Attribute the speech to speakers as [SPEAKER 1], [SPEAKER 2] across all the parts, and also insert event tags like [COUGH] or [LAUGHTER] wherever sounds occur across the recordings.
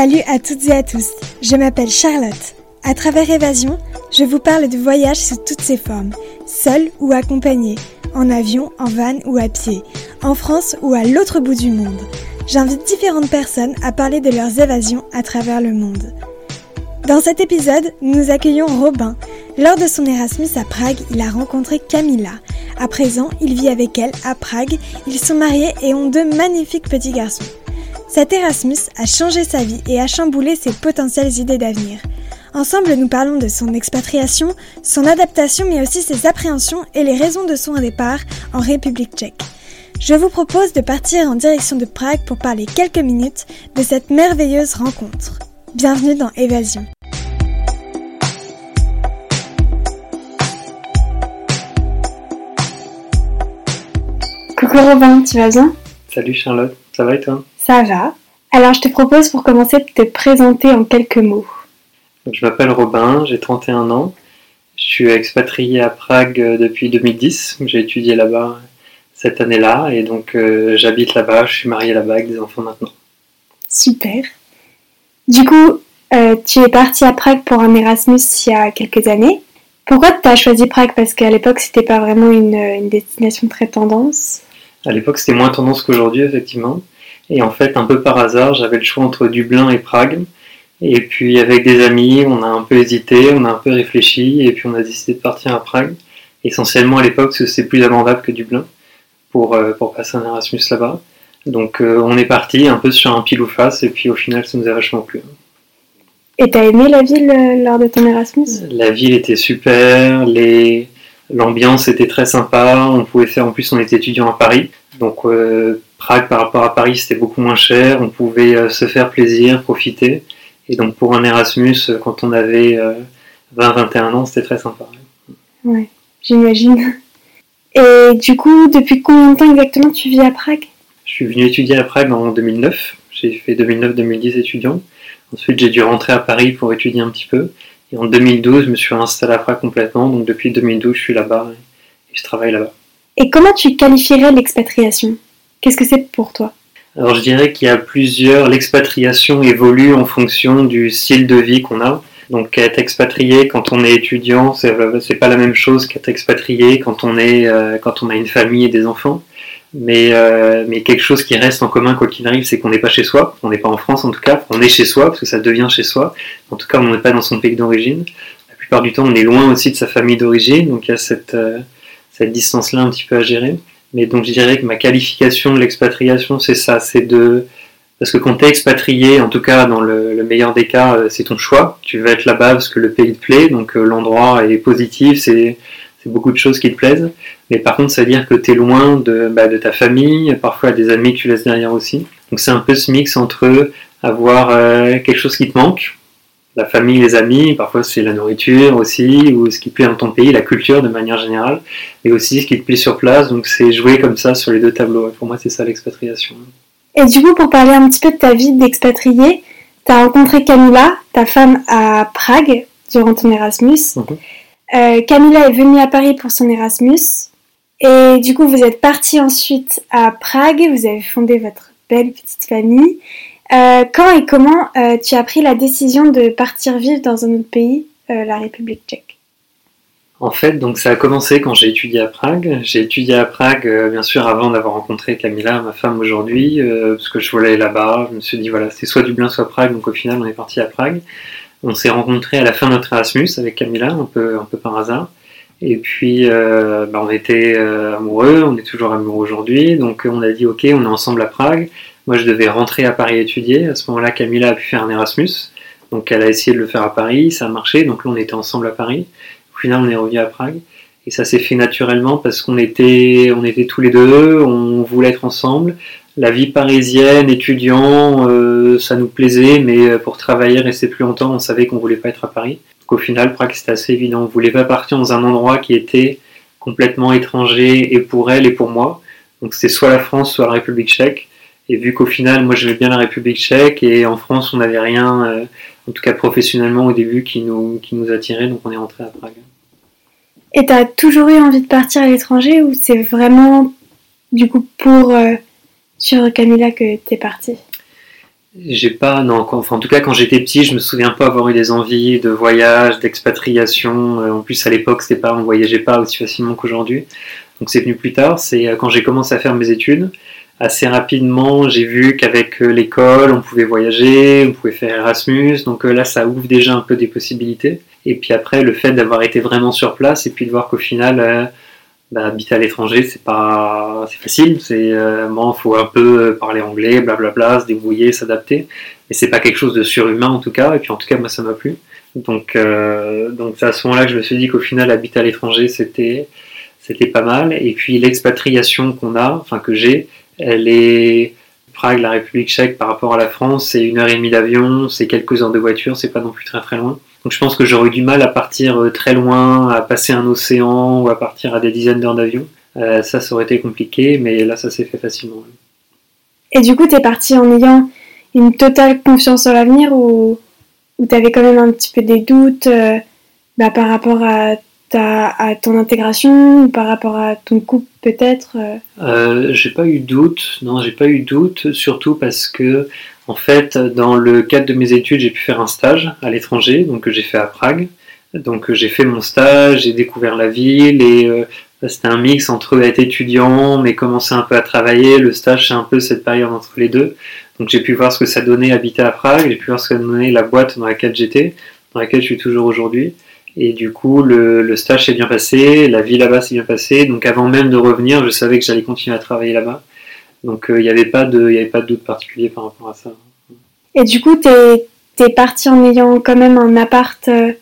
[SPEAKER 1] Salut à toutes et à tous, je m'appelle Charlotte. À travers Évasion, je vous parle de voyages sous toutes ses formes, seul ou accompagné, en avion, en van ou à pied, en France ou à l'autre bout du monde. J'invite différentes personnes à parler de leurs évasions à travers le monde. Dans cet épisode, nous accueillons Robin. Lors de son Erasmus à Prague, il a rencontré Camilla. À présent, il vit avec elle à Prague. Ils sont mariés et ont deux magnifiques petits garçons. Cet Erasmus a changé sa vie et a chamboulé ses potentielles idées d'avenir. Ensemble, nous parlons de son expatriation, son adaptation, mais aussi ses appréhensions et les raisons de son départ en République tchèque. Je vous propose de partir en direction de Prague pour parler quelques minutes de cette merveilleuse rencontre. Bienvenue dans Évasion. Coucou Robin, tu vas bien?
[SPEAKER 2] Salut Charlotte, ça va et toi?
[SPEAKER 1] Ça va. Alors je te propose pour commencer de te présenter en quelques mots.
[SPEAKER 2] Je m'appelle Robin, j'ai 31 ans. Je suis expatrié à Prague euh, depuis 2010. J'ai étudié là-bas cette année-là et donc euh, j'habite là-bas, je suis marié là-bas avec des enfants maintenant.
[SPEAKER 1] Super. Du coup, euh, tu es parti à Prague pour un Erasmus il y a quelques années. Pourquoi tu as choisi Prague? Parce qu'à l'époque, c'était pas vraiment une, une destination très tendance.
[SPEAKER 2] À l'époque, c'était moins tendance qu'aujourd'hui, effectivement. Et en fait, un peu par hasard, j'avais le choix entre Dublin et Prague. Et puis avec des amis, on a un peu hésité, on a un peu réfléchi, et puis on a décidé de partir à Prague. Essentiellement à l'époque, parce que c'est plus abordable que Dublin pour, euh, pour passer un Erasmus là-bas. Donc euh, on est parti un peu sur un pile ou face, et puis au final, ça nous a vachement plu.
[SPEAKER 1] Et t'as aimé la ville euh, lors de ton Erasmus?
[SPEAKER 2] La ville était super, les... l'ambiance était très sympa, on pouvait faire, en plus on était étudiant à Paris, donc Prague par rapport à Paris c'était beaucoup moins cher, on pouvait euh, se faire plaisir, profiter. Et donc pour un Erasmus, euh, quand on avait 20-21 ans, c'était très sympa.
[SPEAKER 1] Ouais, j'imagine. Et du coup, depuis combien de temps exactement tu vis à Prague?
[SPEAKER 2] Je suis venu étudier à Prague en 2009. J'ai fait 2009-2010 étudiant. Ensuite, j'ai dû rentrer à Paris pour étudier un petit peu. Et en 2012, je me suis installé à Prague complètement. Donc depuis 2012, je suis là-bas et je travaille là-bas.
[SPEAKER 1] Et comment tu qualifierais l'expatriation? Qu'est-ce que c'est pour toi?
[SPEAKER 2] Alors je dirais qu'il y a plusieurs. L'expatriation évolue en fonction du style de vie qu'on a. Donc être expatrié quand on est étudiant, c'est pas la même chose qu'être expatrié quand on est euh, quand on a une famille et des enfants. Mais euh, mais quelque chose qui reste en commun quoi qu'il arrive, c'est qu'on n'est pas chez soi. On n'est pas en France en tout cas. On est chez soi parce que ça devient chez soi. En tout cas, on n'est pas dans son pays d'origine. La plupart du temps, on est loin aussi de sa famille d'origine. Donc il y a cette euh, cette distance-là un petit peu à gérer. Mais donc je dirais que ma qualification de l'expatriation, c'est ça, c'est de parce que quand tu es expatrié, en tout cas dans le, le meilleur des cas, euh, c'est ton choix. Tu vas être là-bas parce que le pays te plaît, donc euh, l'endroit est positif, c'est beaucoup de choses qui te plaisent. Mais par contre, ça veut dire que tu es loin de, bah, de ta famille, parfois des amis que tu laisses derrière aussi. Donc c'est un peu ce mix entre avoir euh, quelque chose qui te manque, la famille, les amis, parfois c'est la nourriture aussi, ou ce qui te plaît dans ton pays, la culture de manière générale, et aussi ce qui te plaît sur place. Donc c'est jouer comme ça sur les deux tableaux. Pour moi, c'est ça l'expatriation.
[SPEAKER 1] Et du coup, pour parler un petit peu de ta vie d'expatrié, tu as rencontré Camilla, ta femme, à Prague durant ton Erasmus. Euh, Camilla est venue à Paris pour son Erasmus. Et du coup, vous êtes parti ensuite à Prague, vous avez fondé votre belle petite famille. Euh, quand et comment euh, tu as pris la décision de partir vivre dans un autre pays, euh, la République tchèque?
[SPEAKER 2] En fait, donc ça a commencé quand j'ai étudié à Prague. J'ai étudié à Prague, bien sûr, avant d'avoir rencontré Camilla, ma femme aujourd'hui, parce que je voulais là-bas. Je me suis dit, voilà, c'est soit Dublin, soit Prague. Donc au final, on est parti à Prague. On s'est rencontrés à la fin de notre Erasmus avec Camilla, un peu, un peu par hasard. Et puis, bah, on était amoureux, on est toujours amoureux aujourd'hui. Donc on a dit, ok, on est ensemble à Prague. Moi, je devais rentrer à Paris étudier. À ce moment-là, Camilla a pu faire un Erasmus. Donc elle a essayé de le faire à Paris, ça a marché. Donc là, on était ensemble à Paris. Au final, on est revenu à Prague. Et ça s'est fait naturellement parce qu'on était, on était tous les deux, on voulait être ensemble. La vie parisienne, étudiant, euh, ça nous plaisait, mais pour travailler, rester plus longtemps, on savait qu'on voulait pas être à Paris. Donc au final, Prague, c'était assez évident. On voulait pas partir dans un endroit qui était complètement étranger et pour elle et pour moi. Donc c'était soit la France, soit la République tchèque. Et vu qu'au final, moi j'aimais bien la République tchèque et en France, on n'avait rien, euh, en tout cas professionnellement au début, qui nous, qui nous attirait, donc on est rentré à Prague.
[SPEAKER 1] Et t'as toujours eu envie de partir à l'étranger ou c'est vraiment du coup pour euh, sur Camilla que t'es parti
[SPEAKER 2] J'ai pas, non, enfin, en tout cas, quand j'étais petit, je me souviens pas avoir eu des envies de voyage, d'expatriation. En plus, à l'époque, c'était pas, on voyageait pas aussi facilement qu'aujourd'hui. Donc, c'est venu plus tard. C'est quand j'ai commencé à faire mes études assez rapidement, j'ai vu qu'avec euh, l'école, on pouvait voyager, on pouvait faire Erasmus, donc euh, là, ça ouvre déjà un peu des possibilités. Et puis après, le fait d'avoir été vraiment sur place et puis de voir qu'au final, euh, bah, habiter à l'étranger, c'est pas, c'est facile. C'est, bon, faut un peu parler anglais, blablabla, se débrouiller, s'adapter. Mais c'est pas quelque chose de surhumain en tout cas. Et puis en tout cas, moi, ça m'a plu. Donc, donc c'est à ce moment-là que je me suis dit qu'au final, habiter à l'étranger, c'était, c'était pas mal. Et puis l'expatriation qu'on a, enfin que j'ai, est Prague, la République tchèque par rapport à la France, c'est une heure et demie d'avion, c'est quelques heures de voiture, c'est pas non plus très très loin. Donc je pense que j'aurais du mal à partir euh, très loin, à passer un océan ou à partir à des dizaines d'heures d'avion. Euh, ça, ça aurait été compliqué, mais là, ça s'est fait facilement.
[SPEAKER 1] Et du coup, tu es parti en ayant une totale confiance en l'avenir ou, ou tu avais quand même un petit peu des doutes euh, bah, par rapport à à ton intégration ou par rapport à ton couple peut-être
[SPEAKER 2] euh? euh, J'ai pas eu doute, non, j'ai pas eu doute, surtout parce que en fait, dans le cadre de mes études, j'ai pu faire un stage à l'étranger, donc que j'ai fait à Prague. Donc j'ai fait mon stage, j'ai découvert la ville et euh, c'était un mix entre être étudiant mais commencer un peu à travailler. Le stage c'est un peu cette période entre les deux. Donc j'ai pu voir ce que ça donnait habiter à Prague, j'ai pu voir ce que ça donnait la boîte dans laquelle j'étais, dans laquelle je suis toujours aujourd'hui. Et du coup, le, stage s'est bien passé, la vie là-bas s'est bien passée. Donc avant même de revenir, je savais que j'allais continuer à travailler là-bas. Donc euh, il n'y avait, pas de, avait pas de doute particulier par rapport à ça.
[SPEAKER 1] Et du coup, tu es, parti en ayant quand même un appart euh,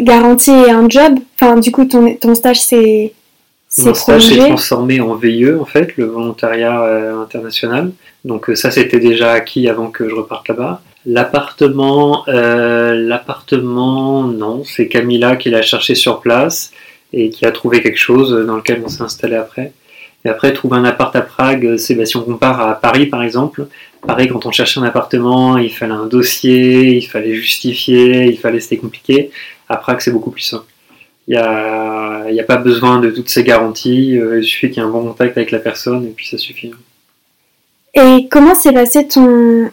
[SPEAKER 1] garanti et un job. Enfin, du coup, ton, ton stage s'est
[SPEAKER 2] mon stage s'est transformé en VIE, en fait, le volontariat euh, international. Donc ça, c'était déjà acquis avant que je reparte là-bas. L'appartement, euh, l'appartement, non, c'est Camilla qui l'a cherché sur place et qui a trouvé quelque chose dans lequel on s'est installé après. Et après, trouver un appart à Prague, c'est bah, si on compare à Paris par exemple. Pareil, quand on cherchait un appartement, il fallait un dossier, il fallait justifier, il fallait, c'était compliqué. À Prague, c'est beaucoup plus simple. Il n'y a, a, pas besoin de toutes ces garanties, euh, il suffit qu'il y ait un bon contact avec la personne et puis ça suffit.
[SPEAKER 1] Et comment s'est passé ton,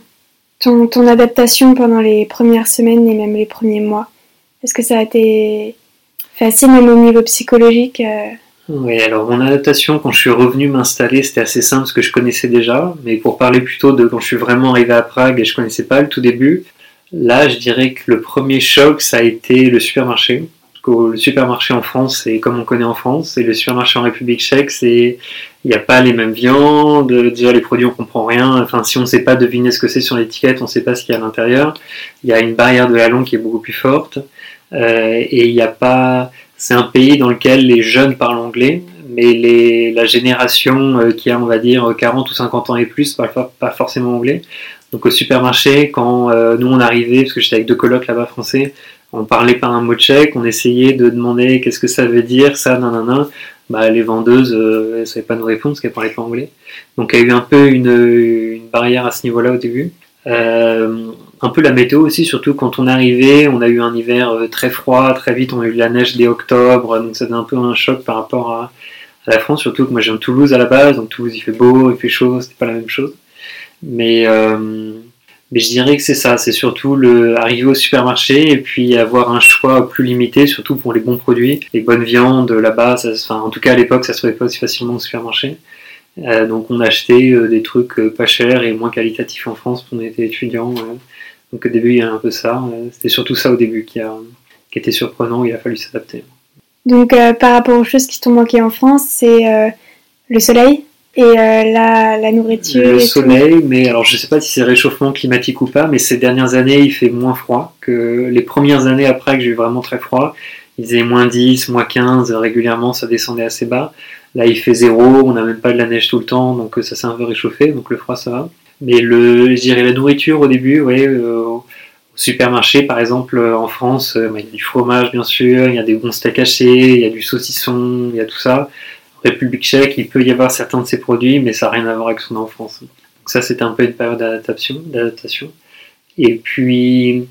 [SPEAKER 1] ton, adaptation pendant les premières semaines et même les premiers mois? Est-ce que ça a été facile même au niveau psychologique euh?
[SPEAKER 2] Oui, alors mon adaptation quand je suis revenu m'installer, c'était assez simple parce que je connaissais déjà, mais pour parler plutôt de quand je suis vraiment arrivé à Prague et je connaissais pas le tout début, là je dirais que le premier choc ça a été le supermarché le supermarché en France, c'est comme on connaît en France, et le supermarché en République tchèque, c'est il n'y a pas les mêmes viandes, déjà les produits on comprend rien, enfin si on ne sait pas deviner ce que c'est sur l'étiquette, on ne sait pas ce qu'il y a à l'intérieur. Il y a une barrière de la langue qui est beaucoup plus forte, euh, et il n'y a pas. C'est un pays dans lequel les jeunes parlent anglais, mais les, la génération euh, qui a, on va dire, 40 ou 50 ans et plus, parle pas, forcément anglais. Donc au supermarché, quand euh, nous on arrivait, parce que j'étais avec deux colocs là-bas français, on parlait par un mot tchèque, on essayait de demander qu'est-ce que ça veut dire, ça, nanana. Bah, les vendeuses euh, ne savaient pas nous répondre parce qu'elles parlaient pas anglais. Donc il y a eu un peu une, barrière à ce niveau-là au début. Euh, un peu la météo aussi, surtout quand on arrivé, on a eu un hiver euh, très froid, très vite on a eu de la neige dès octobre, donc ça un peu un choc par rapport à, la France, surtout que moi j'ai viens de Toulouse à la base, donc Toulouse il fait beau, il fait chaud, c'était pas la même chose. Mais mais je dirais que c'est ça, c'est surtout le arriver au supermarché et puis avoir un choix plus limité, surtout pour les bons produits, les bonnes viandes là-bas. En tout cas à l'époque, ça se trouvait pas aussi facilement au supermarché. Euh, donc on achetait euh, des trucs euh, pas chers et moins qualitatifs en France quand on était étudiant. donc au début il y a un peu ça. C'était surtout ça au début qui, a, qui était surprenant. Il a fallu s'adapter.
[SPEAKER 1] Donc par rapport aux choses qui t'ont manqué en France, c'est le soleil, et euh, la, la, nourriture.
[SPEAKER 2] Le soleil, mais alors je sais pas si c'est réchauffement climatique ou pas, mais ces dernières années il fait moins froid que les premières années après que j'ai eu vraiment très froid. Il faisait moins 10, moins 15, régulièrement ça descendait assez bas. Là il fait zéro, on n'a même pas de la neige tout le temps, donc ça s'est un peu réchauffé, donc le froid ça va. Mais le, je dirais la nourriture au début, ouais, euh, au supermarché par exemple en France, euh, bah, il y a du fromage bien sûr, il y a des bons steaks hachés, il y a du saucisson, il y a tout ça. République tchèque, il peut y avoir certains de ces produits, mais ça n'a rien à voir avec son enfance. Donc ça, c'était un peu une période d'adaptation. Et puis,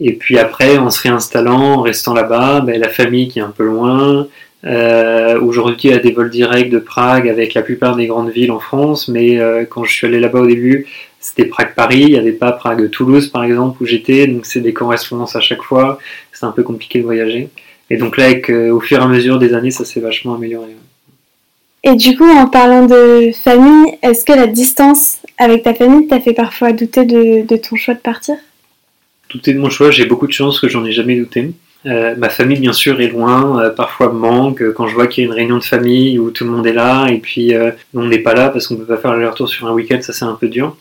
[SPEAKER 2] et puis après, en se réinstallant, en restant là-bas, ben, la famille qui est un peu loin. Euh, aujourd'hui, il y a des vols directs de Prague avec la plupart des grandes villes en France, mais euh, quand je suis allé là-bas au début, c'était Prague-Paris, il n'y avait pas Prague-Toulouse par exemple où j'étais, donc c'est des correspondances à chaque fois, c'est un peu compliqué de voyager. Et donc là, avec, au fur et à mesure des années, ça s'est vachement amélioré.
[SPEAKER 1] Et du coup, en parlant de famille, est-ce que la distance avec ta famille t'a fait parfois douter de, ton choix de partir?
[SPEAKER 2] Douter de mon choix, j'ai beaucoup de chance que j'en ai jamais douté. Euh, ma famille, bien sûr, est loin, euh, parfois me manque. Quand je vois qu'il y a une réunion de famille où tout le monde est là et puis euh, on n'est pas là parce qu'on ne peut pas faire le retour sur un week-end, ça c'est un peu dur.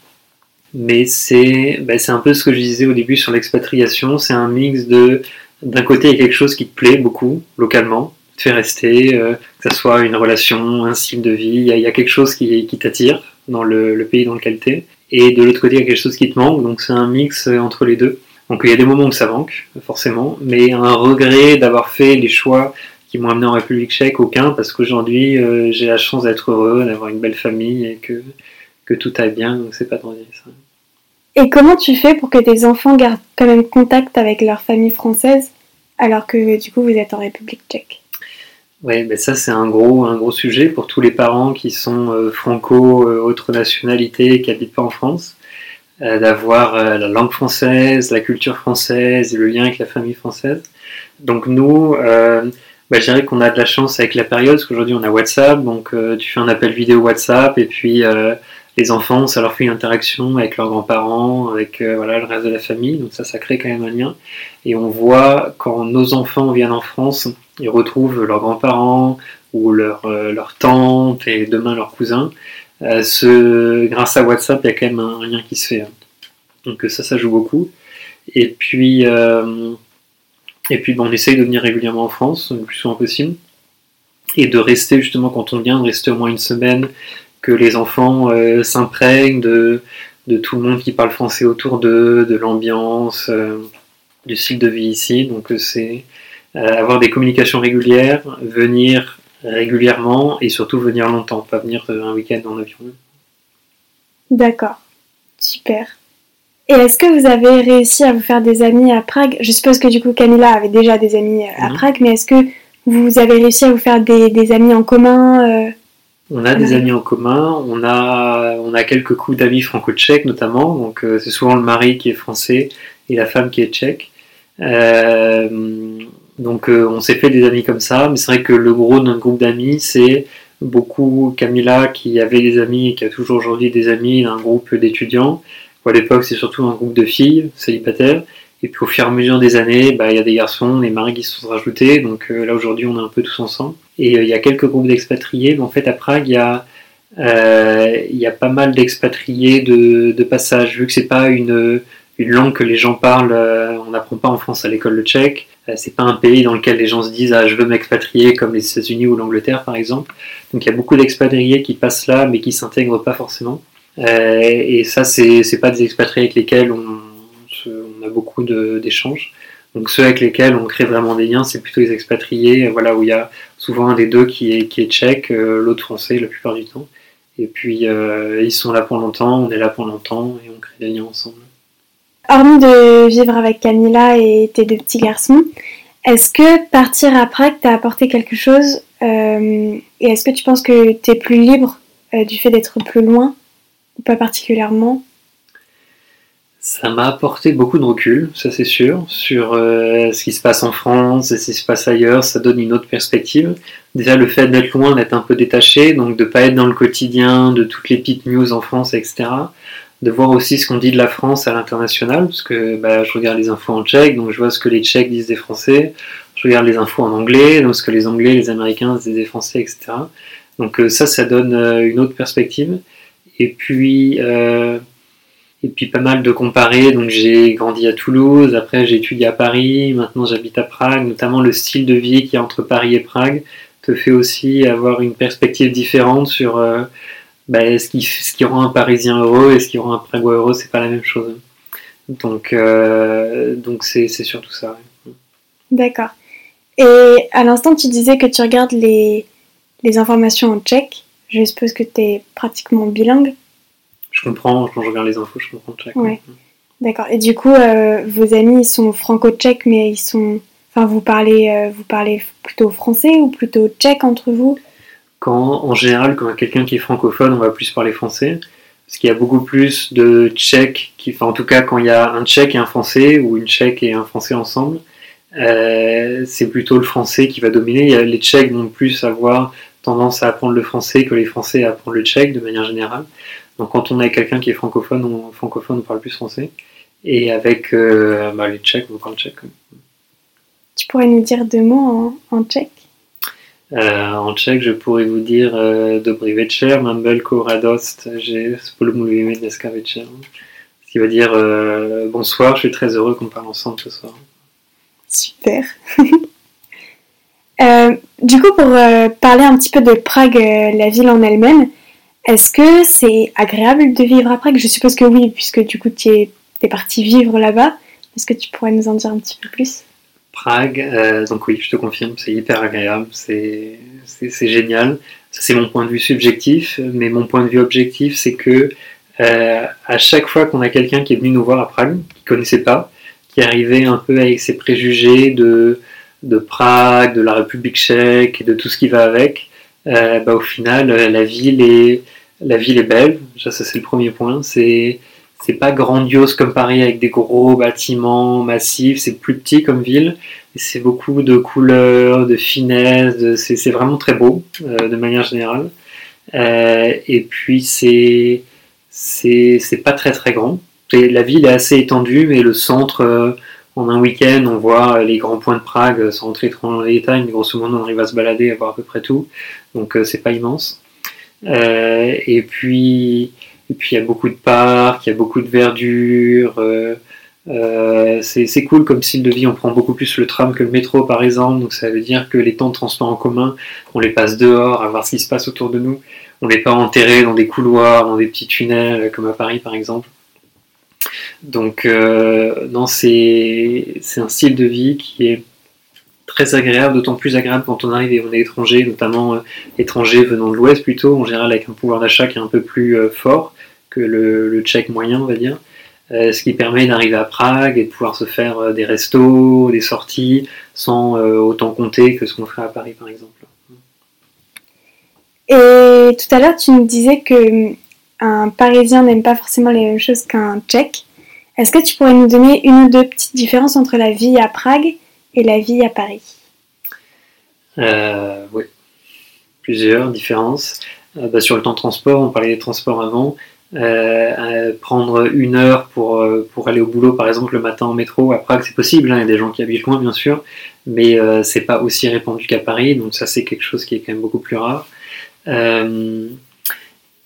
[SPEAKER 2] Mais c'est bah, un peu ce que je disais au début sur l'expatriation. C'est un mix de, d'un côté, il y a quelque chose qui te plaît beaucoup localement, fait rester, que ce soit une relation, un style de vie, il y, a quelque chose qui, t'attire dans le, pays dans lequel tu es. Et de l'autre côté, il y a quelque chose qui te manque, donc c'est un mix entre les deux. Donc il y a des moments où ça manque, forcément, mais un regret d'avoir fait les choix qui m'ont amené en République tchèque, aucun, parce qu'aujourd'hui euh, j'ai la chance d'être heureux, d'avoir une belle famille et que, tout aille bien, donc c'est pas trop ça.
[SPEAKER 1] Et comment tu fais pour que tes enfants gardent quand même contact avec leur famille française alors que du coup vous êtes en République tchèque?
[SPEAKER 2] Oui, mais ça c'est un gros, un gros sujet pour tous les parents qui sont euh, franco, euh, autre nationalité, qui n'habitent pas en France. Euh, d'avoir euh, la langue française, la culture française et le lien avec la famille française. Donc nous, euh, bah, je dirais qu'on a de la chance avec la période, parce qu'aujourd'hui on a WhatsApp, donc tu fais un appel vidéo WhatsApp, et puis les enfants, ça leur fait une interaction avec leurs grands-parents, avec voilà, le reste de la famille, donc ça, ça crée quand même un lien. Et on voit quand nos enfants viennent en France, ils retrouvent leurs grands-parents ou leur tantes et demain leurs cousins. Euh, ce, grâce à WhatsApp, il y a quand même un, lien qui se fait. Hein. Donc ça, ça joue beaucoup. Et puis, euh, et puis bon, on essaye de venir régulièrement en France, le plus souvent possible. Et de rester justement quand on vient, de rester au moins une semaine, que les enfants euh, s'imprègnent de, de, tout le monde qui parle français autour d'eux, de l'ambiance, du style de vie ici. Donc c'est avoir des communications régulières, venir régulièrement et surtout venir longtemps, pas venir un week-end en avion.
[SPEAKER 1] D'accord, super. Et est-ce que vous avez réussi à vous faire des amis à Prague? Je suppose que du coup Camilla avait déjà des amis à mhm. Prague, mais est-ce que vous avez réussi à vous faire des, amis en commun euh,
[SPEAKER 2] On a des amis en commun, on a, quelques coups d'amis franco-tchèques notamment, donc euh, c'est souvent le mari qui est français et la femme qui est tchèque. Euh, donc euh, on s'est fait des amis comme ça, mais c'est vrai que le gros d'un groupe d'amis, c'est beaucoup Camilla qui avait des amis et qui a toujours aujourd'hui des amis d'un groupe d'étudiants. À l'époque, c'est surtout un groupe de filles célibataires. Et puis au fur et à mesure des années, bah, il y a des garçons, des maris qui se sont rajoutés. Donc là aujourd'hui, on est un peu tous ensemble. Et euh, il y a quelques groupes d'expatriés. Mais en fait, à Prague, il y a, a pas mal d'expatriés de, passage. Vu que c'est pas une, langue que les gens parlent, on n'apprend pas en France à l'école le tchèque. Euh, c'est pas un pays dans lequel les gens se disent ah je veux m'expatrier comme les États-Unis ou l'Angleterre par exemple. Donc il y a beaucoup d'expatriés qui passent là mais qui s'intègrent pas forcément. Euh, et ça c'est pas des expatriés avec lesquels on a beaucoup d'échanges. Donc ceux avec lesquels on crée vraiment des liens, c'est plutôt les expatriés, voilà où il y a souvent un des deux qui est qui est tchèque, euh, l'autre français la plupart du temps. Et puis ils sont là pour longtemps, on est là pour longtemps et on crée des liens ensemble.
[SPEAKER 1] Hormis de vivre avec Camilla et tes deux petits garçons, est-ce que partir à Prague t'a apporté quelque chose euh, Et est-ce que tu penses que tu es plus libre euh, du fait d'être plus loin Ou pas particulièrement?
[SPEAKER 2] Ça m'a apporté beaucoup de recul, ça c'est sûr, sur euh, ce qui se passe en France et ce qui se passe ailleurs. Ça donne une autre perspective. Déjà, le fait d'être loin, d'être un peu détaché, donc de pas être dans le quotidien de toutes les petites news en France, etc de voir aussi ce qu'on dit de la France à l'international, parce que bah, je regarde les infos en tchèque, donc je vois ce que les tchèques disent des Français, je regarde les infos en anglais, donc ce que les Anglais, les Américains disent des Français, etc. Donc euh, ça, ça donne euh, une autre perspective. Et puis, euh, et puis pas mal de comparer, donc j'ai grandi à Toulouse, après j'ai étudié à Paris, maintenant j'habite à Prague, notamment le style de vie qui est entre Paris et Prague te fait aussi avoir une perspective différente sur bah, ce, qui, ce qui rend un Parisien heureux et ce qui rend un Pragois heureux, c'est pas la même chose. Donc, euh, donc c'est, surtout ça.
[SPEAKER 1] D'accord. Et à l'instant, tu disais que tu regardes les, les informations en tchèque. Je suppose que tu es pratiquement bilingue.
[SPEAKER 2] Je comprends, quand je regarde les infos, je comprends le tchèque.
[SPEAKER 1] Ouais. D'accord. Et du coup, euh, vos amis, ils sont franco-tchèques, mais ils sont. Enfin, vous parlez, euh, vous parlez plutôt français ou plutôt tchèque entre vous?
[SPEAKER 2] Quand, en général, quand quelqu'un qui est francophone, on va plus parler français. parce qu'il y a beaucoup plus de Tchèques, qui, enfin, en tout cas quand il y a un Tchèque et un Français, ou une Tchèque et un Français ensemble, euh, c'est plutôt le Français qui va dominer. Les Tchèques vont plus avoir tendance à apprendre le français que les Français à apprendre le tchèque de manière générale. Donc quand on a quelqu'un qui est francophone, on, francophone, on parle plus français. Et avec euh, bah, les Tchèques, on parle tchèque.
[SPEAKER 1] Tu pourrais nous dire deux mots en, en tchèque?
[SPEAKER 2] Euh, en tchèque, je pourrais vous dire euh, Dobry večer, Mambelko radost, j'ai spolumluvíme dneska večer. Ce qui veut dire euh, bonsoir, je suis très heureux qu'on parle ensemble ce soir.
[SPEAKER 1] Super. [LAUGHS] Du coup, pour parler un petit peu de Prague, la ville en elle-même, est-ce que c'est agréable de vivre à Prague Je suppose que oui, puisque du coup tu es, parti vivre là-bas. Est-ce que tu pourrais nous en dire un petit peu plus?
[SPEAKER 2] Prague, euh, donc oui, je te confirme, c'est hyper agréable, c'est génial. Ça, c'est mon point de vue subjectif, mais mon point de vue objectif, c'est que euh, à chaque fois qu'on a quelqu'un qui est venu nous voir à Prague, qui connaissait pas, qui arrivait un peu avec ses préjugés de, de Prague, de la République tchèque et de tout ce qui va avec, euh, bah, au final, euh, la ville est, la ville est belle. Ça, c'est le premier point. C'est c'est pas grandiose comme Paris avec des gros bâtiments massifs, c'est plus petit comme ville, c'est beaucoup de couleurs, de finesse, de, c'est, vraiment très beau euh, de manière générale. Et puis c'est, c'est, pas très très grand. La ville est assez étendue, mais le centre, en un week-end, on voit les grands points de Prague sans rentrer trop dans les détails, mais grosso modo on arrive à se balader, à voir à peu près tout. Donc euh, c'est pas immense. Euh, et puis et puis il y a beaucoup de parcs, il y a beaucoup de verdure. Euh, euh, c'est cool comme style de vie. On prend beaucoup plus le tram que le métro par exemple. Donc ça veut dire que les temps de transport en commun, on les passe dehors à voir ce qui se passe autour de nous. On n'est pas enterré dans des couloirs, dans des petits tunnels comme à Paris par exemple. Donc euh, non, c'est un style de vie qui est très agréable, d'autant plus agréable quand on arrive et on est étranger, notamment euh, étranger venant de l'Ouest plutôt, en général avec un pouvoir d'achat qui est un peu plus euh, fort que le, le tchèque moyen, on va dire. Ce qui permet d'arriver à Prague et de pouvoir se faire des restos, des sorties, sans autant compter que ce qu'on ferait à Paris par exemple.
[SPEAKER 1] Et tout à l'heure, tu nous disais que un Parisien n'aime pas forcément les mêmes choses qu'un Tchèque. Est-ce que tu pourrais nous donner une ou deux petites différences entre la vie à Prague et la vie à Paris?
[SPEAKER 2] Euh, Oui, plusieurs différences. Euh, bah, sur le temps de transport, on parlait des transports avant. Euh, prendre une heure pour, aller au boulot, par exemple, le matin en métro, à Prague, c'est possible. Hein, il y a des gens qui habitent loin, bien sûr, mais c'est pas aussi répandu qu'à Paris, donc ça, c'est quelque chose qui est quand même beaucoup plus rare.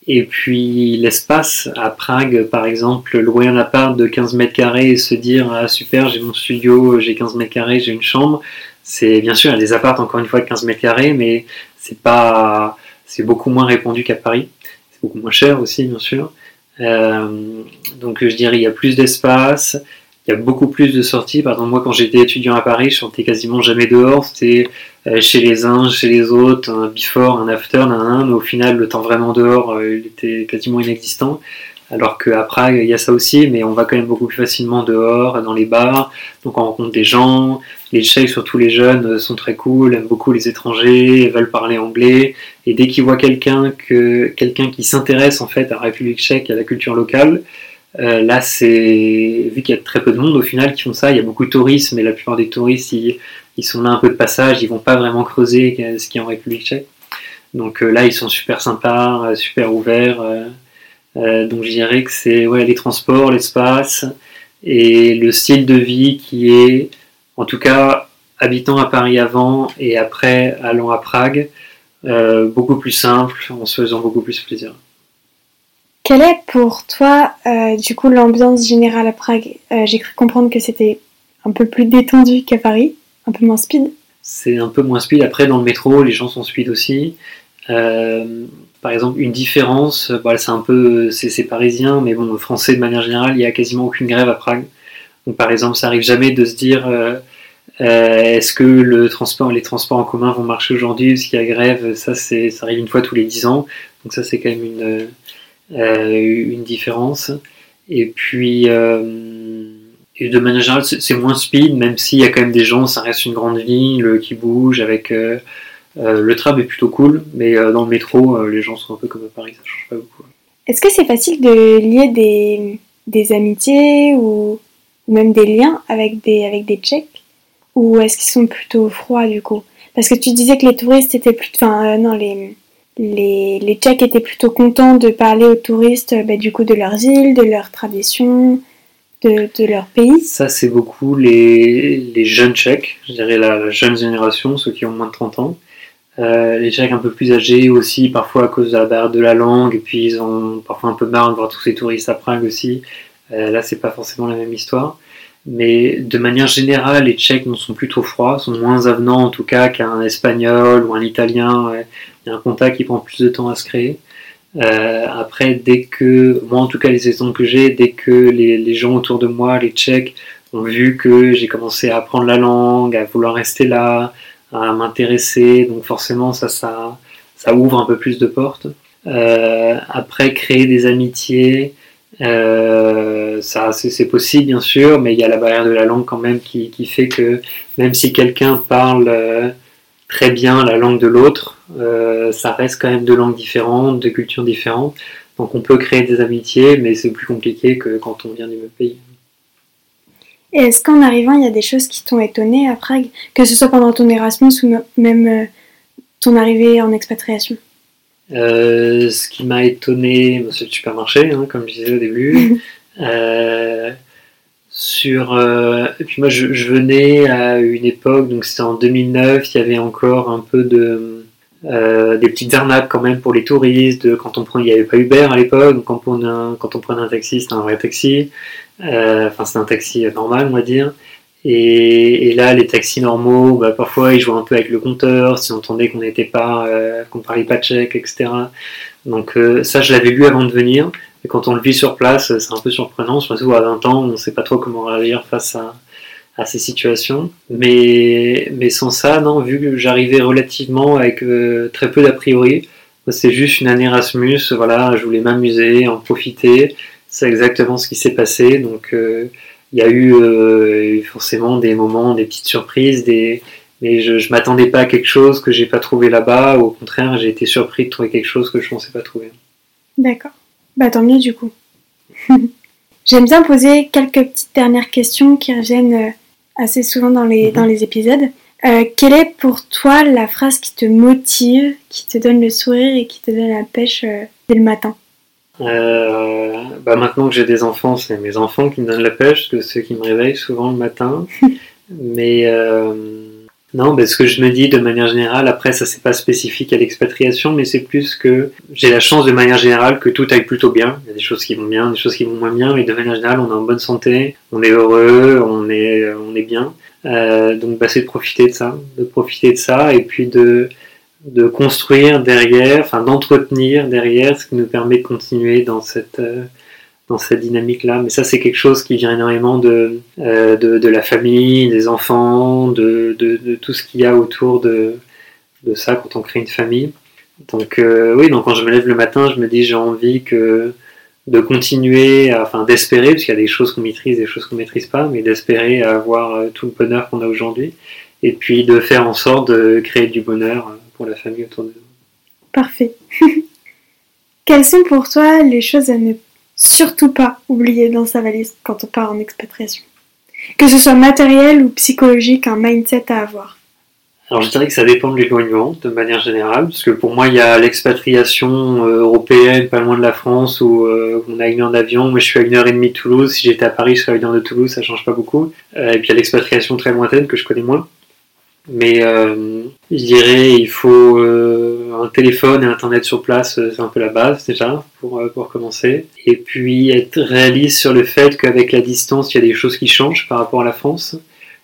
[SPEAKER 2] Et puis l'espace à Prague, par exemple, louer un appart de 15 mètres carrés et se dire ah super, j'ai mon studio, j'ai 15 mètres carrés, j'ai une chambre. C'est bien sûr, il y a des apparts encore une fois de 15 mètres carrés, mais c'est pas, c'est beaucoup moins répandu qu'à Paris. C'est beaucoup moins cher aussi, bien sûr. Euh, donc je dirais il y a plus d'espace, il y a beaucoup plus de sorties. Par exemple, moi, quand j'étais étudiant à Paris, je sortais quasiment jamais dehors. C'était euh, chez les uns, chez les autres, un before, un after, un, un, mais au final, le temps vraiment dehors, euh, il était quasiment inexistant. Alors qu'à Prague, il y a ça aussi, mais on va quand même beaucoup plus facilement dehors, dans les bars, donc on rencontre des gens. Les Tchèques, surtout les jeunes, euh, sont très cool, aiment beaucoup les étrangers, veulent parler anglais. Et dès qu'ils voient quelqu'un que quelqu'un qui s'intéresse en fait à la République tchèque, à la culture locale, euh, là, c'est vu qu'il y a très peu de monde au final qui font ça, il y a beaucoup de touristes, mais la plupart des touristes, ils, ils sont là un peu de passage, ils vont pas vraiment creuser ce qui est en République tchèque. Donc euh, là, ils sont super sympas, euh, super ouverts. Euh, donc je dirais que c'est ouais, les transports, l'espace et le style de vie qui est, en tout cas, habitant à Paris avant et après allant à Prague, beaucoup plus simple, en se faisant beaucoup plus plaisir.
[SPEAKER 1] Quelle est pour toi, euh, du coup, l'ambiance générale à Prague? Euh, J'ai cru comprendre que c'était un peu plus détendu qu'à Paris, un peu moins speed.
[SPEAKER 2] C'est un peu moins speed. Après, dans le métro, les gens sont speed aussi. Euh, par exemple, une différence, bah, c'est un peu, c'est parisien, mais bon, français de manière générale, il n'y a quasiment aucune grève à Prague. Donc, par exemple, ça arrive jamais de se dire, est-ce que le transport, les transports en commun vont marcher aujourd'hui, est-ce qu'il y a grève Ça, ça arrive une fois tous les dix ans. Donc ça, c'est quand même une une différence. Et puis, euh, de manière générale, c'est moins speed, même s'il y a quand même des gens, ça reste une grande ville qui bouge avec. Euh, le tram est plutôt cool, mais dans le métro, les gens sont un peu comme à Paris, ça change pas beaucoup.
[SPEAKER 1] Est-ce que c'est facile de lier des, des amitiés ou, même des liens avec des, avec des Tchèques? Ou est-ce qu'ils sont plutôt froids du coup? Parce que tu disais que les touristes étaient plutôt... Enfin, euh, non, les, les, les Tchèques étaient plutôt contents de parler aux touristes bah, du coup de leurs îles, de leurs traditions, de, de leur pays.
[SPEAKER 2] Ça, c'est beaucoup les, les, jeunes Tchèques, je dirais la, jeune génération, ceux qui ont moins de 30 ans. Euh, les Tchèques un peu plus âgés aussi, parfois à cause de la barrière de la langue, et puis ils ont parfois un peu marre de voir tous ces touristes à Prague aussi. Euh, là, c'est pas forcément la même histoire. Mais de manière générale, les Tchèques ne sont plus trop froids, sont moins avenants en tout cas qu'un Espagnol ou un Italien. Il y a un contact qui prend plus de temps à se créer. Euh, après, dès que, moi en tout cas, les saisons que j'ai, dès que les, les, gens autour de moi, les Tchèques, ont vu que j'ai commencé à apprendre la langue, à vouloir rester là, à m'intéresser, donc forcément, ça, ça, ça ouvre un peu plus de portes. Euh, après, créer des amitiés, euh, ça, c'est possible bien sûr, mais il y a la barrière de la langue quand même qui, fait que même si quelqu'un parle euh, très bien la langue de l'autre, euh, ça reste quand même deux langues différentes, deux cultures différentes. Donc on peut créer des amitiés, mais c'est plus compliqué que quand on vient du même pays.
[SPEAKER 1] Est-ce qu'en arrivant, il y a des choses qui t'ont étonné à Prague, que ce soit pendant ton Erasmus ou même ton arrivée en expatriation?
[SPEAKER 2] Euh, ce qui m'a étonné, c'est le supermarché, hein, comme je disais au début. [LAUGHS] euh, sur, euh, et puis moi, je, je, venais à une époque, donc c'était en 2009, il y avait encore un peu de euh, des petites arnaques quand même pour les touristes. De, quand on prend, il n'y avait pas Uber à l'époque, donc quand on, quand on prenait un taxi, c'était un vrai taxi. Euh, enfin, c'était un taxi normal, on va dire. Et, et, là, les taxis normaux, bah, parfois ils jouaient un peu avec le compteur, si on entendait qu'on n'était pas, euh, qu'on parlait pas tchèque, etc. Donc euh, ça, je l'avais lu avant de venir. Et quand on le vit sur place, c'est un peu surprenant. Surtout à 20 ans, on ne sait pas trop comment réagir face à, à ces situations. Mais, mais sans ça, non, vu que j'arrivais relativement avec euh, très peu d'a priori, c'est juste une année Erasmus. Voilà, je voulais m'amuser, en profiter. C'est exactement ce qui s'est passé. Donc euh, il y a eu euh, forcément des moments, des petites surprises, des... mais je, je m'attendais pas à quelque chose que j'ai pas trouvé là-bas. Au contraire, j'ai été surpris de trouver quelque chose que je pensais pas trouver.
[SPEAKER 1] D'accord. Bah tant mieux du coup. [LAUGHS] J'aime bien poser quelques petites dernières questions qui reviennent euh, assez souvent dans les, dans les épisodes. Euh, quelle est pour toi la phrase qui te motive, qui te donne le sourire et qui te donne la pêche euh, dès le matin?
[SPEAKER 2] Euh, bah maintenant que j'ai des enfants, c'est mes enfants qui me donnent la pêche, que ceux qui me réveillent souvent le matin. [LAUGHS] Mais euh, non, bah ce que je me dis de manière générale, après ça c'est pas spécifique à l'expatriation, mais c'est plus que j'ai la chance de manière générale que tout aille plutôt bien. Il y a des choses qui vont bien, des choses qui vont moins bien, mais de manière générale on est en bonne santé, on est heureux, on est, on est bien. Euh, donc bah, c'est de profiter de ça, de profiter de ça et puis de de construire derrière, enfin d'entretenir derrière, ce qui nous permet de continuer dans cette euh, dans cette dynamique-là. Mais ça, c'est quelque chose qui vient énormément de, euh, de, la famille, des enfants, de, de, tout ce qu'il y a autour de, de ça quand on crée une famille. Donc euh, oui, donc quand je me lève le matin, je me dis j'ai envie que de continuer, enfin d'espérer, parce qu'il y a des choses qu'on maîtrise, des choses qu'on maîtrise pas, mais d'espérer avoir tout le bonheur qu'on a aujourd'hui, et puis de faire en sorte de créer du bonheur pour la famille autour de nous.
[SPEAKER 1] Parfait. [LAUGHS] Quelles sont pour toi les choses à ne surtout pas oublier dans sa valise quand on part en expatriation? Que ce soit matériel ou psychologique, un mindset à avoir?
[SPEAKER 2] Alors je dirais que ça dépend de l'éloignement de manière générale, parce que pour moi il y a l'expatriation euh, européenne, pas loin de la France, où euh, on a une heure d'avion, moi je suis à une heure et demie de Toulouse, si j'étais à Paris je serais à une heure de Toulouse, ça change pas beaucoup. Euh, et puis il y a l'expatriation très lointaine que je connais moins. Mais euh, je dirais il faut euh, un téléphone et internet sur place, euh, c'est un peu la base déjà pour, euh, pour commencer. Et puis être réaliste sur le fait qu'avec la distance, il y a des choses qui changent par rapport à la France.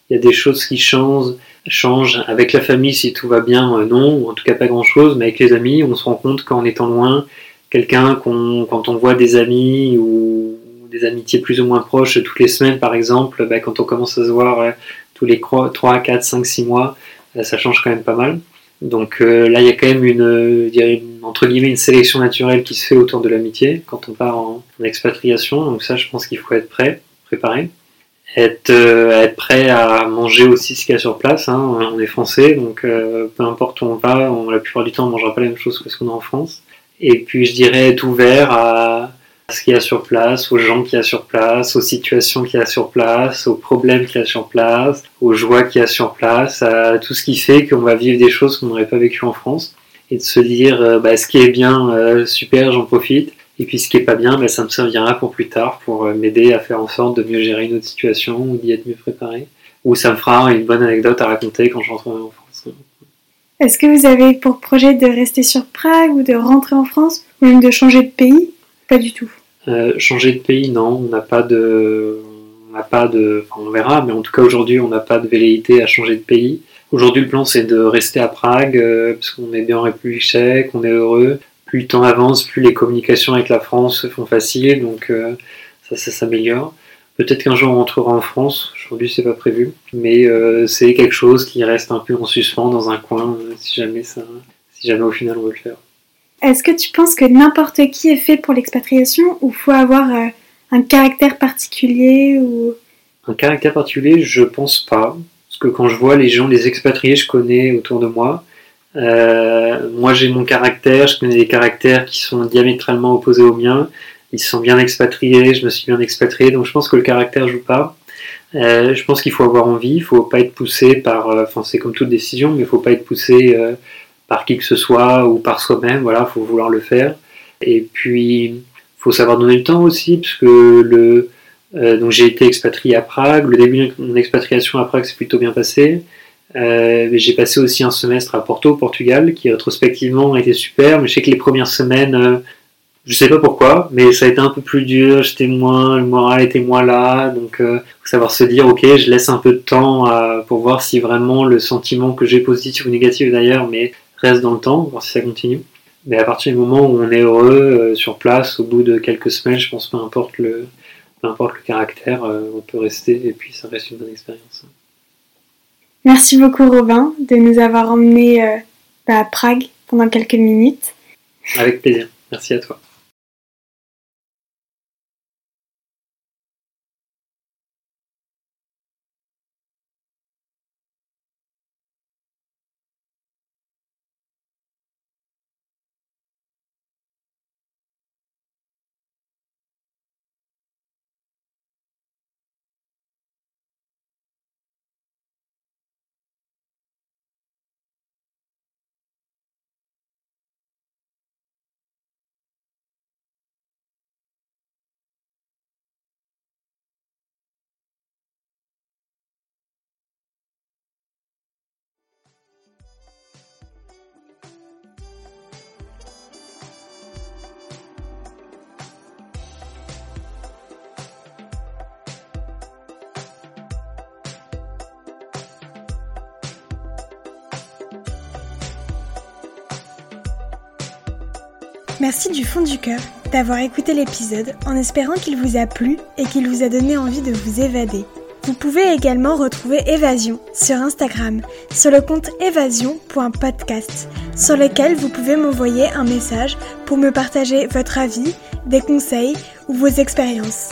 [SPEAKER 2] Il y a des choses qui changent, changent avec la famille si tout va bien, euh, non, ou en tout cas pas grand chose, mais avec les amis, on se rend compte qu'en étant loin, quelqu'un qu'on, quand on voit des amis ou des amitiés plus ou moins proches toutes les semaines par exemple, bah, quand on commence à se voir tous les 3, 4, 5, 6 mois, ça change quand même pas mal. Donc euh, là, il y a quand même une, une, entre guillemets, une sélection naturelle qui se fait autour de l'amitié quand on part en, expatriation. Donc ça, je pense qu'il faut être prêt, préparé. Être, euh, prêt à manger aussi ce qu'il y a sur place. Hein. On est français, donc euh, peu importe où on va, la plupart du temps, on ne mangera pas la même chose que ce qu'on a en France. Et puis je dirais être ouvert à ce qu'il y a sur place, aux gens qu'il y a sur place, aux situations qu'il y a sur place, aux problèmes qu'il y a sur place, aux joies qu'il y a sur place, à tout ce qui fait qu'on va vivre des choses qu'on n'aurait pas vécues en France. Et de se dire, euh, bah, ce qui est bien, euh, super, j'en profite. Et puis ce qui est pas bien, bah, ça me servira pour plus tard, pour euh, m'aider à faire en sorte de mieux gérer une autre situation ou d'y être mieux préparé. Ou ça me fera une bonne anecdote à raconter quand je rentrerai en France.
[SPEAKER 1] Est-ce que vous avez pour projet de rester sur Prague ou de rentrer en France ou même de changer de pays? Pas du tout.
[SPEAKER 2] Euh, changer de pays, non, on n'a pas de, on n'a pas de, on verra, mais en tout cas aujourd'hui, on n'a pas de velléité à changer de pays. Aujourd'hui, le plan c'est de rester à Prague euh, parce qu'on est bien en République Tchèque, on est heureux. Plus le temps avance, plus les communications avec la France se font faciles, donc euh, ça, ça s'améliore. Peut-être qu'un jour on rentrera en France. Aujourd'hui, c'est pas prévu, mais c'est quelque chose qui reste un peu en suspens dans un coin, si jamais ça, si jamais au final on veut le faire.
[SPEAKER 1] Est-ce que tu penses que n'importe qui est fait pour l'expatriation ou faut avoir euh, un caractère particulier ou...
[SPEAKER 2] Un caractère particulier, je pense pas. Parce que quand je vois les gens, les expatriés, je connais autour de moi. Euh, moi, j'ai mon caractère, je connais des caractères qui sont diamétralement opposés aux miens. Ils sont bien expatriés, je me suis bien expatrié, donc je pense que le caractère joue pas. Euh, je pense qu'il faut avoir envie, il faut pas être poussé par, enfin c'est comme toute décision, mais il faut pas être poussé par qui que ce soit ou par soi-même. Voilà, faut vouloir le faire. Et puis, faut savoir donner le temps aussi, parce que le, euh, donc j'ai été expatrié à Prague. Le début de mon expatriation à Prague s'est plutôt bien passé. Euh, j'ai passé aussi un semestre à Porto, au Portugal, qui rétrospectivement a été super. Mais je sais que les premières semaines, euh, je sais pas pourquoi, mais ça a été un peu plus dur. J'étais moins, le moral était moins là. Donc, faut savoir se dire, ok, je laisse un peu de temps pour voir si vraiment le sentiment que j'ai positif ou négatif d'ailleurs, mais reste dans le temps, voir si ça continue. Mais à partir du moment où on est heureux euh, sur place, au bout de quelques semaines, je pense peu importe le, peu importe le caractère, euh, on peut rester et puis ça reste une bonne expérience.
[SPEAKER 1] Merci beaucoup Robin de nous avoir emmenés euh, à Prague pendant quelques minutes.
[SPEAKER 2] Avec plaisir. Merci à toi.
[SPEAKER 1] Merci du fond du cœur d'avoir écouté l'épisode en espérant qu'il vous a plu et qu'il vous a donné envie de vous évader. Vous pouvez également retrouver Évasion sur Instagram, sur le compte évasion.podcast, sur lequel vous pouvez m'envoyer un message pour me partager votre avis, des conseils ou vos expériences.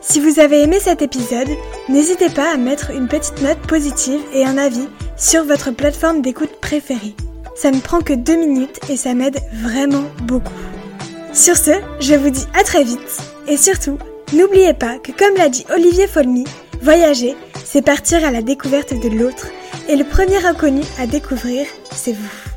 [SPEAKER 1] Si vous avez aimé cet épisode, n'hésitez pas à mettre une petite note positive et un avis sur votre plateforme d'écoute préférée. Ça ne prend que deux minutes et ça m'aide vraiment beaucoup. Sur ce, je vous dis à très vite et surtout, n'oubliez pas que comme l'a dit Olivier Folmy, voyager, c'est partir à la découverte de l'autre et le premier inconnu à découvrir, c'est vous.